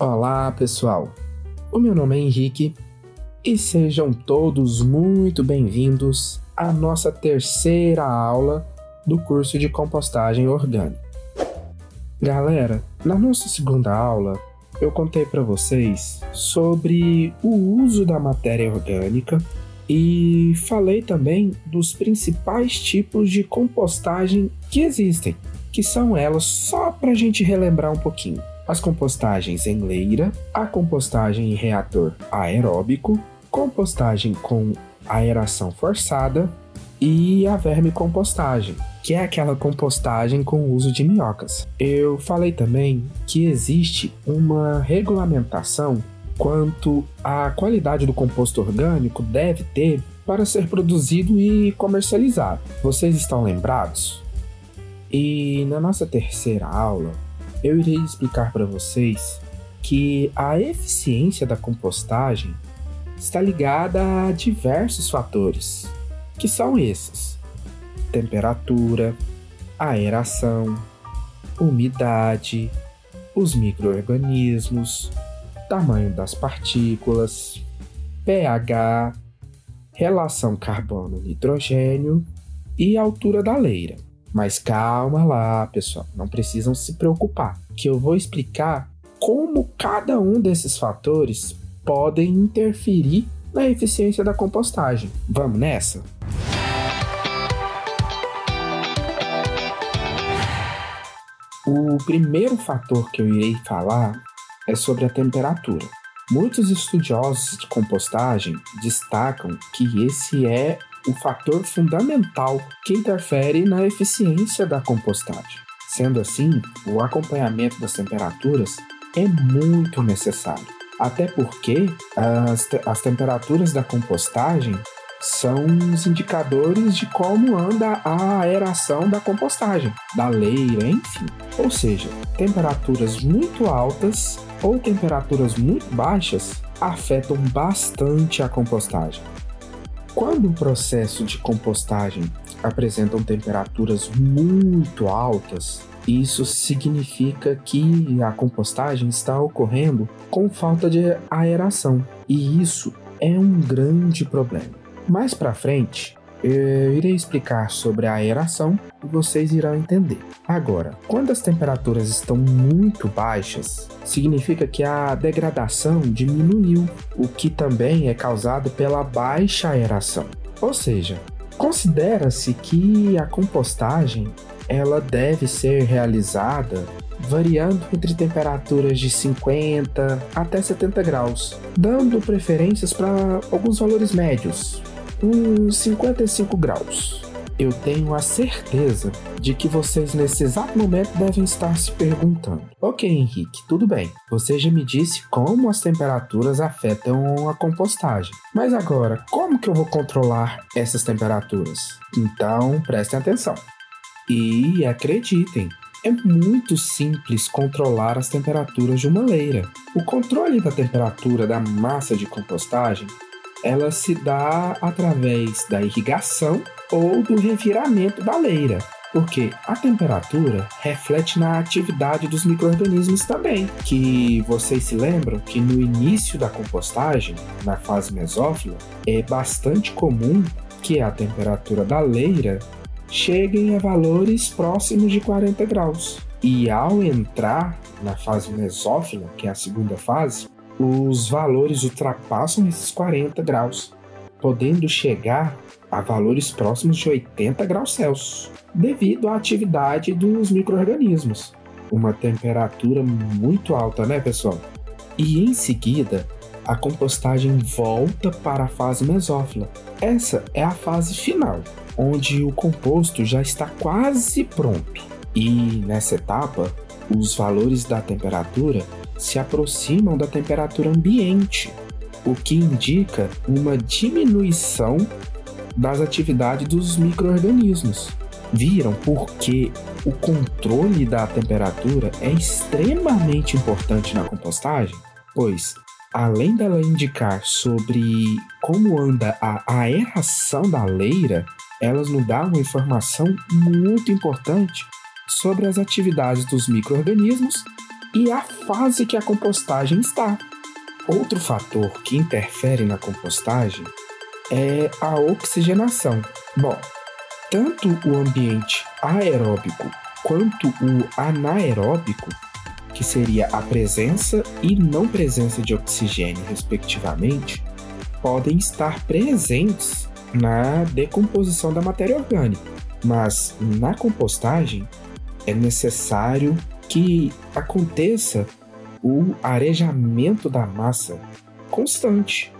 Olá, pessoal. O meu nome é Henrique e sejam todos muito bem-vindos à nossa terceira aula do curso de compostagem orgânica. Galera, na nossa segunda aula, eu contei para vocês sobre o uso da matéria orgânica e falei também dos principais tipos de compostagem que existem, que são elas só para a gente relembrar um pouquinho as compostagens em leira, a compostagem em reator aeróbico, compostagem com aeração forçada e a vermicompostagem, que é aquela compostagem com uso de minhocas. Eu falei também que existe uma regulamentação quanto à qualidade do composto orgânico deve ter para ser produzido e comercializado. Vocês estão lembrados? E na nossa terceira aula, eu irei explicar para vocês que a eficiência da compostagem está ligada a diversos fatores, que são esses: temperatura, aeração, umidade, os microorganismos, tamanho das partículas, pH, relação carbono-nitrogênio e altura da leira. Mas calma lá, pessoal, não precisam se preocupar, que eu vou explicar como cada um desses fatores podem interferir na eficiência da compostagem. Vamos nessa? O primeiro fator que eu irei falar é sobre a temperatura. Muitos estudiosos de compostagem destacam que esse é o fator fundamental que interfere na eficiência da compostagem. Sendo assim, o acompanhamento das temperaturas é muito necessário, até porque as, te as temperaturas da compostagem são os indicadores de como anda a aeração da compostagem, da leira, enfim. Ou seja, temperaturas muito altas ou temperaturas muito baixas afetam bastante a compostagem. Quando o processo de compostagem apresentam temperaturas muito altas, isso significa que a compostagem está ocorrendo com falta de aeração, e isso é um grande problema. Mais para frente, eu irei explicar sobre a aeração e vocês irão entender. Agora, quando as temperaturas estão muito baixas, significa que a degradação diminuiu, o que também é causado pela baixa aeração. Ou seja, considera-se que a compostagem ela deve ser realizada variando entre temperaturas de 50 até 70 graus, dando preferências para alguns valores médios, uns 55 graus. Eu tenho a certeza de que vocês nesse exato momento devem estar se perguntando: Ok, Henrique, tudo bem, você já me disse como as temperaturas afetam a compostagem, mas agora como que eu vou controlar essas temperaturas? Então prestem atenção. E acreditem, é muito simples controlar as temperaturas de uma leira. O controle da temperatura da massa de compostagem ela se dá através da irrigação ou do reviramento da leira, porque a temperatura reflete na atividade dos microrganismos também, que vocês se lembram que no início da compostagem, na fase mesófila, é bastante comum que a temperatura da leira chegue a valores próximos de 40 graus. E ao entrar na fase mesófila, que é a segunda fase, os valores ultrapassam esses 40 graus, podendo chegar a valores próximos de 80 graus Celsius, devido à atividade dos micro-organismos. Uma temperatura muito alta, né, pessoal? E em seguida, a compostagem volta para a fase mesófila. Essa é a fase final, onde o composto já está quase pronto. E nessa etapa, os valores da temperatura se aproximam da temperatura ambiente, o que indica uma diminuição das atividades dos microorganismos. Viram porque o controle da temperatura é extremamente importante na compostagem? Pois, além dela indicar sobre como anda a aeração da leira, elas nos dão uma informação muito importante sobre as atividades dos microorganismos e a fase que a compostagem está. Outro fator que interfere na compostagem é a oxigenação. Bom, tanto o ambiente aeróbico quanto o anaeróbico, que seria a presença e não presença de oxigênio, respectivamente, podem estar presentes na decomposição da matéria orgânica. Mas na compostagem é necessário que aconteça o arejamento da massa constante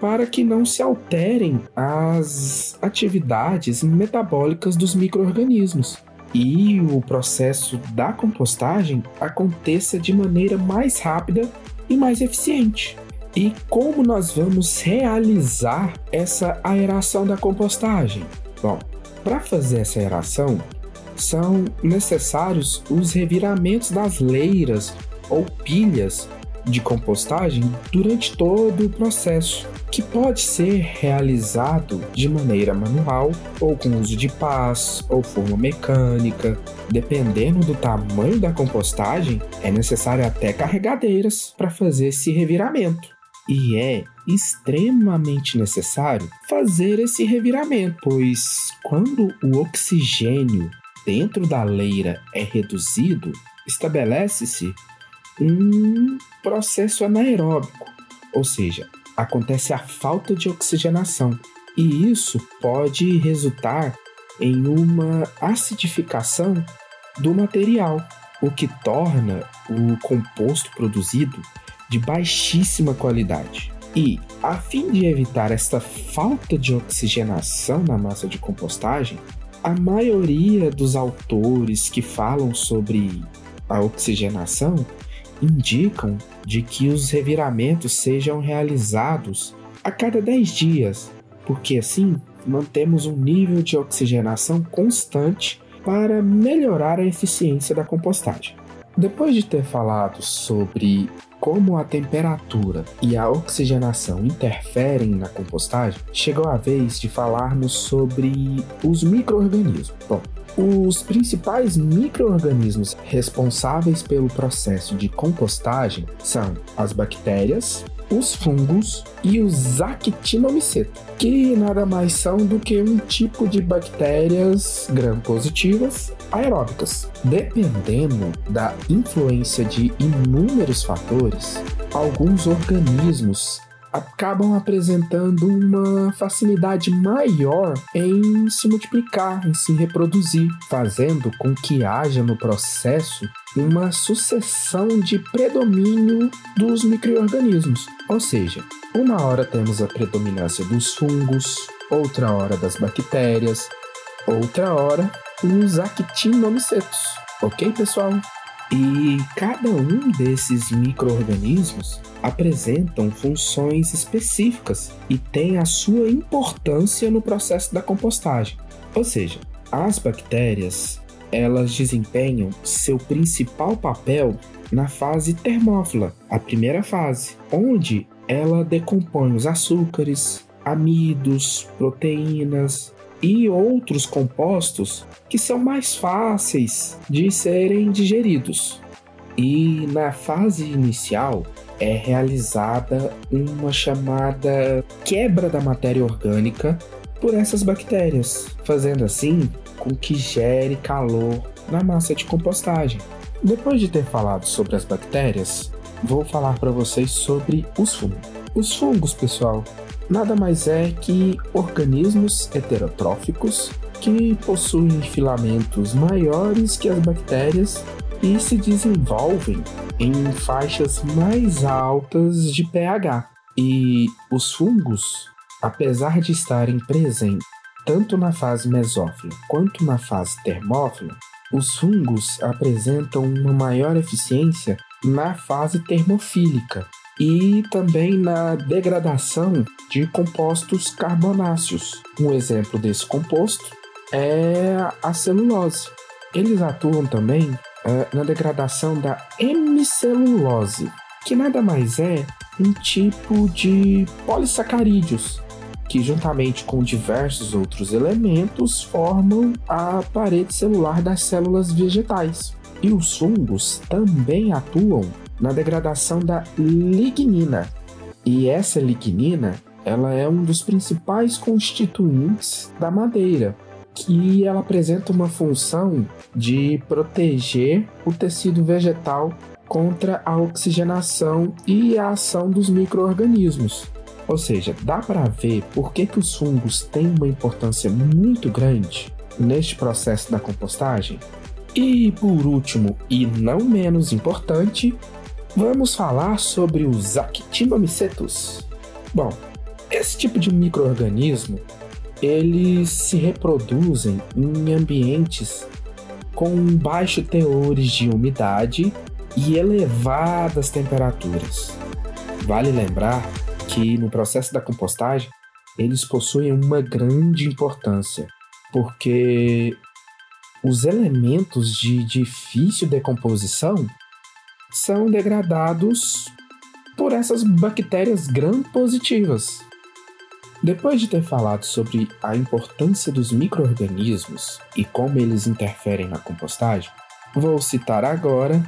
para que não se alterem as atividades metabólicas dos micro-organismos e o processo da compostagem aconteça de maneira mais rápida e mais eficiente. E como nós vamos realizar essa aeração da compostagem? Bom, para fazer essa aeração, são necessários os reviramentos das leiras ou pilhas de compostagem durante todo o processo, que pode ser realizado de maneira manual ou com uso de pás ou forma mecânica. Dependendo do tamanho da compostagem, é necessário até carregadeiras para fazer esse reviramento. E é extremamente necessário fazer esse reviramento, pois quando o oxigênio dentro da leira é reduzido, estabelece-se um processo anaeróbico, ou seja, acontece a falta de oxigenação, e isso pode resultar em uma acidificação do material, o que torna o composto produzido de baixíssima qualidade. E, a fim de evitar esta falta de oxigenação na massa de compostagem, a maioria dos autores que falam sobre a oxigenação indicam de que os reviramentos sejam realizados a cada 10 dias, porque assim mantemos um nível de oxigenação constante para melhorar a eficiência da compostagem. Depois de ter falado sobre como a temperatura e a oxigenação interferem na compostagem, chegou a vez de falarmos sobre os microorganismos. Bom, os principais microorganismos responsáveis pelo processo de compostagem são as bactérias, os fungos e os actinomicetos, que nada mais são do que um tipo de bactérias gram-positivas aeróbicas. Dependendo da influência de inúmeros fatores, alguns organismos acabam apresentando uma facilidade maior em se multiplicar, em se reproduzir, fazendo com que haja no processo uma sucessão de predomínio dos microorganismos. Ou seja, uma hora temos a predominância dos fungos, outra hora das bactérias, outra hora os actinomicetos. Ok, pessoal? E cada um desses microorganismos apresentam funções específicas e tem a sua importância no processo da compostagem. Ou seja, as bactérias elas desempenham seu principal papel na fase termófila, a primeira fase, onde ela decompõe os açúcares, amidos, proteínas e outros compostos que são mais fáceis de serem digeridos. E na fase inicial é realizada uma chamada quebra da matéria orgânica por essas bactérias, fazendo assim com que gere calor na massa de compostagem. Depois de ter falado sobre as bactérias, vou falar para vocês sobre os fungos. Os fungos, pessoal, nada mais é que organismos heterotróficos que possuem filamentos maiores que as bactérias e se desenvolvem em faixas mais altas de pH. E os fungos, apesar de estarem presentes tanto na fase mesófila quanto na fase termófila, os fungos apresentam uma maior eficiência na fase termofílica e também na degradação de compostos carbonáceos. Um exemplo desse composto é a celulose. Eles atuam também é, na degradação da hemicelulose, que nada mais é um tipo de polissacarídeos que, juntamente com diversos outros elementos, formam a parede celular das células vegetais. E os fungos também atuam na degradação da lignina. E essa lignina, ela é um dos principais constituintes da madeira, que ela apresenta uma função de proteger o tecido vegetal contra a oxigenação e a ação dos micro-organismos. Ou seja, dá para ver por que, que os fungos têm uma importância muito grande neste processo da compostagem. E por último, e não menos importante, vamos falar sobre os Actinomycetus. Bom, esse tipo de microorganismo eles se reproduzem em ambientes com baixos teores de umidade e elevadas temperaturas. Vale lembrar que no processo da compostagem eles possuem uma grande importância, porque os elementos de difícil decomposição são degradados por essas bactérias gram-positivas. Depois de ter falado sobre a importância dos micro-organismos e como eles interferem na compostagem, vou citar agora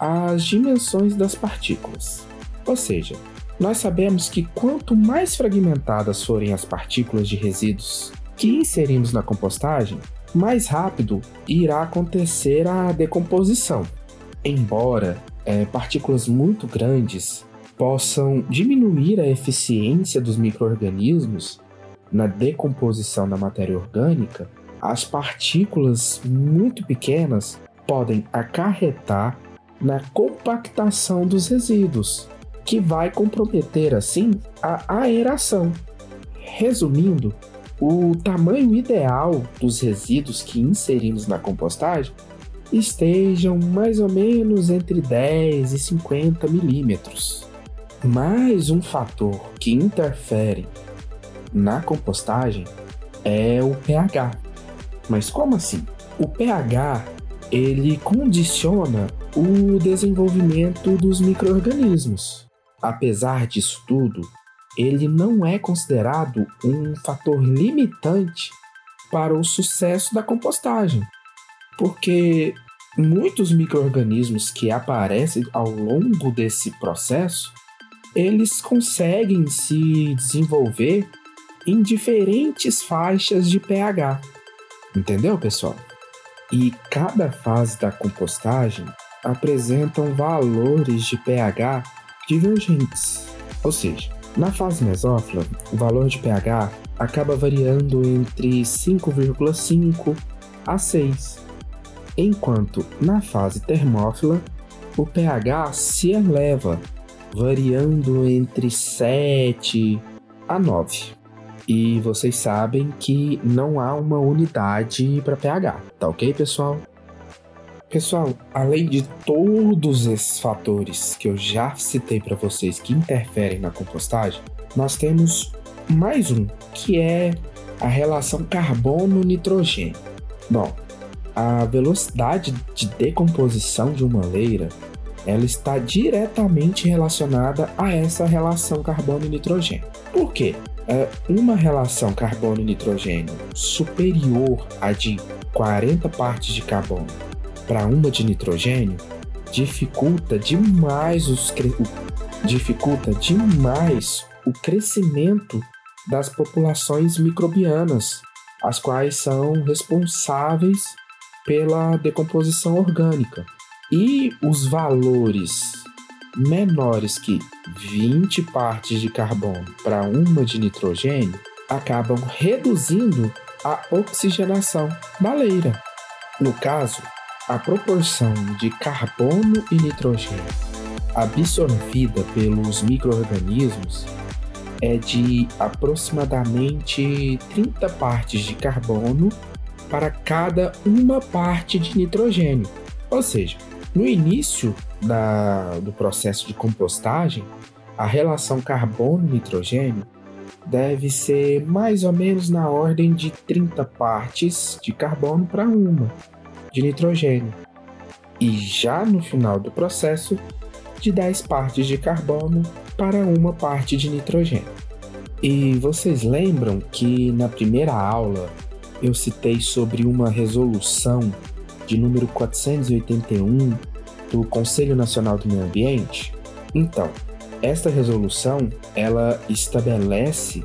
as dimensões das partículas. Ou seja, nós sabemos que quanto mais fragmentadas forem as partículas de resíduos que inserimos na compostagem, mais rápido irá acontecer a decomposição. Embora é, partículas muito grandes possam diminuir a eficiência dos micro-organismos na decomposição da matéria orgânica, as partículas muito pequenas podem acarretar na compactação dos resíduos, que vai comprometer assim a aeração. Resumindo, o tamanho ideal dos resíduos que inserimos na compostagem estejam mais ou menos entre 10 e 50 milímetros. Mais um fator que interfere na compostagem é o pH. Mas como assim? O pH ele condiciona o desenvolvimento dos micro-organismos. Apesar disso tudo, ele não é considerado um fator limitante para o sucesso da compostagem, porque muitos micro-organismos que aparecem ao longo desse processo, eles conseguem se desenvolver em diferentes faixas de pH. Entendeu, pessoal? E cada fase da compostagem apresentam valores de pH divergentes. Ou seja, na fase mesófila, o valor de pH acaba variando entre 5,5 a 6, enquanto na fase termófila o pH se eleva, variando entre 7 a 9. E vocês sabem que não há uma unidade para pH, tá ok, pessoal? Pessoal, além de todos esses fatores que eu já citei para vocês que interferem na compostagem, nós temos mais um, que é a relação carbono-nitrogênio. Bom, a velocidade de decomposição de uma leira ela está diretamente relacionada a essa relação carbono-nitrogênio. Por quê? É uma relação carbono-nitrogênio superior a de 40 partes de carbono para uma de nitrogênio dificulta demais os dificulta demais o crescimento das populações microbianas, as quais são responsáveis pela decomposição orgânica. E os valores menores que 20 partes de carbono para uma de nitrogênio acabam reduzindo a oxigenação da leira. No caso, a proporção de carbono e nitrogênio absorvida pelos microorganismos é de aproximadamente 30 partes de carbono para cada uma parte de nitrogênio. Ou seja, no início da, do processo de compostagem, a relação carbono-nitrogênio deve ser mais ou menos na ordem de 30 partes de carbono para uma de nitrogênio, e já no final do processo, de 10 partes de carbono para uma parte de nitrogênio. E vocês lembram que na primeira aula eu citei sobre uma resolução de número 481 do Conselho Nacional do Meio Ambiente? Então, esta resolução ela estabelece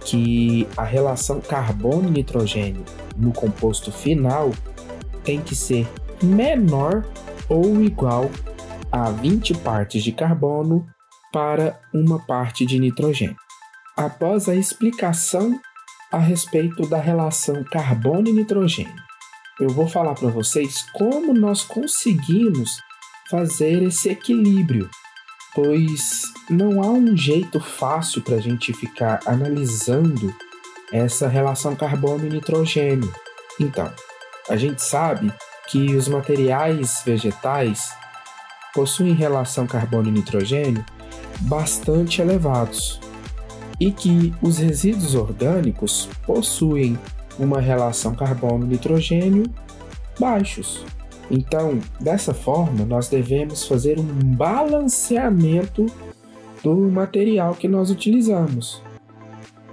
que a relação carbono-nitrogênio no composto final tem que ser menor ou igual a 20 partes de carbono para uma parte de nitrogênio. Após a explicação a respeito da relação carbono e nitrogênio, eu vou falar para vocês como nós conseguimos fazer esse equilíbrio, pois não há um jeito fácil para a gente ficar analisando essa relação carbono e nitrogênio. Então, a gente sabe que os materiais vegetais possuem relação carbono e nitrogênio bastante elevados e que os resíduos orgânicos possuem uma relação carbono-nitrogênio baixos. Então, dessa forma, nós devemos fazer um balanceamento do material que nós utilizamos.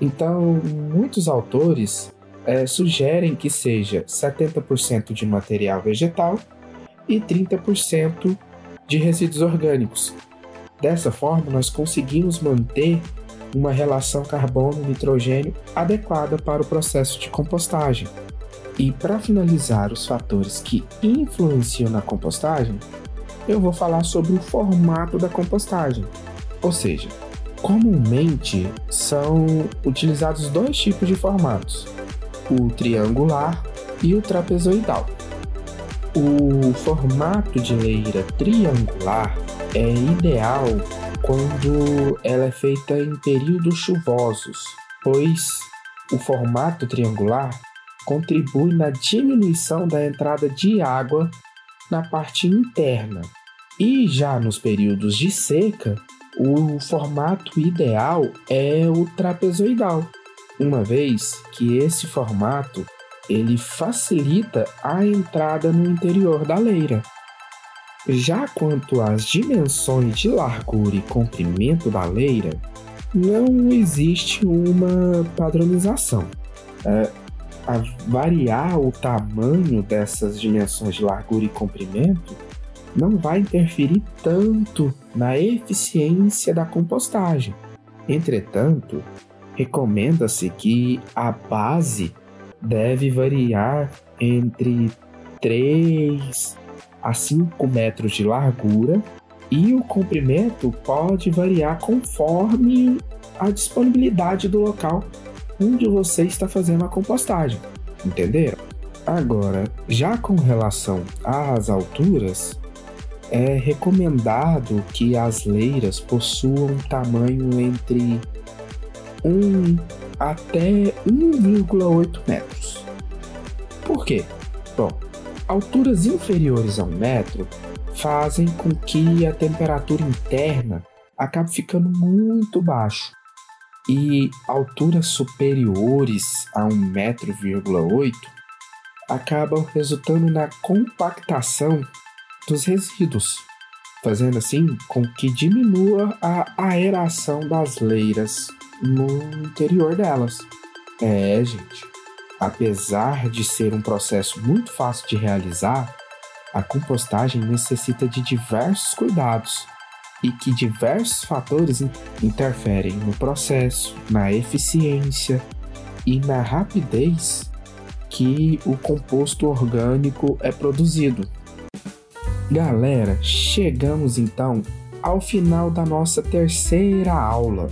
Então, muitos autores é, sugerem que seja 70% de material vegetal e 30% de resíduos orgânicos. Dessa forma, nós conseguimos manter uma relação carbono-nitrogênio adequada para o processo de compostagem. E para finalizar os fatores que influenciam na compostagem, eu vou falar sobre o formato da compostagem. Ou seja, comumente são utilizados dois tipos de formatos: o triangular e o trapezoidal. O formato de leira triangular é ideal quando ela é feita em períodos chuvosos, pois o formato triangular contribui na diminuição da entrada de água na parte interna. E já nos períodos de seca, o formato ideal é o trapezoidal, uma vez que esse formato ele facilita a entrada no interior da leira. Já quanto às dimensões de largura e comprimento da leira, não existe uma padronização. É, a variar o tamanho dessas dimensões de largura e comprimento não vai interferir tanto na eficiência da compostagem. Entretanto, recomenda-se que a base deve variar entre 3 a 5 metros de largura e o comprimento pode variar conforme a disponibilidade do local onde você está fazendo a compostagem. Entenderam? Agora, já com relação às alturas, é recomendado que as leiras possuam tamanho entre 1 até 1,8 metros. Por quê? Bom, Alturas inferiores a um metro fazem com que a temperatura interna acabe ficando muito baixo e alturas superiores a um metro oito acabam resultando na compactação dos resíduos, fazendo assim com que diminua a aeração das leiras no interior delas. É, gente, Apesar de ser um processo muito fácil de realizar, a compostagem necessita de diversos cuidados e que diversos fatores interferem no processo, na eficiência e na rapidez que o composto orgânico é produzido. Galera, chegamos então ao final da nossa terceira aula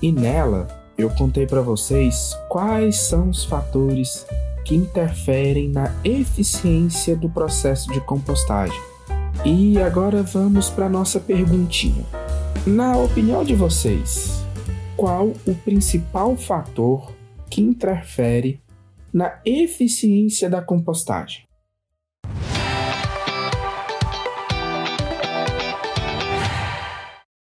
e nela eu contei para vocês quais são os fatores que interferem na eficiência do processo de compostagem. E agora vamos para nossa perguntinha. Na opinião de vocês, qual o principal fator que interfere na eficiência da compostagem?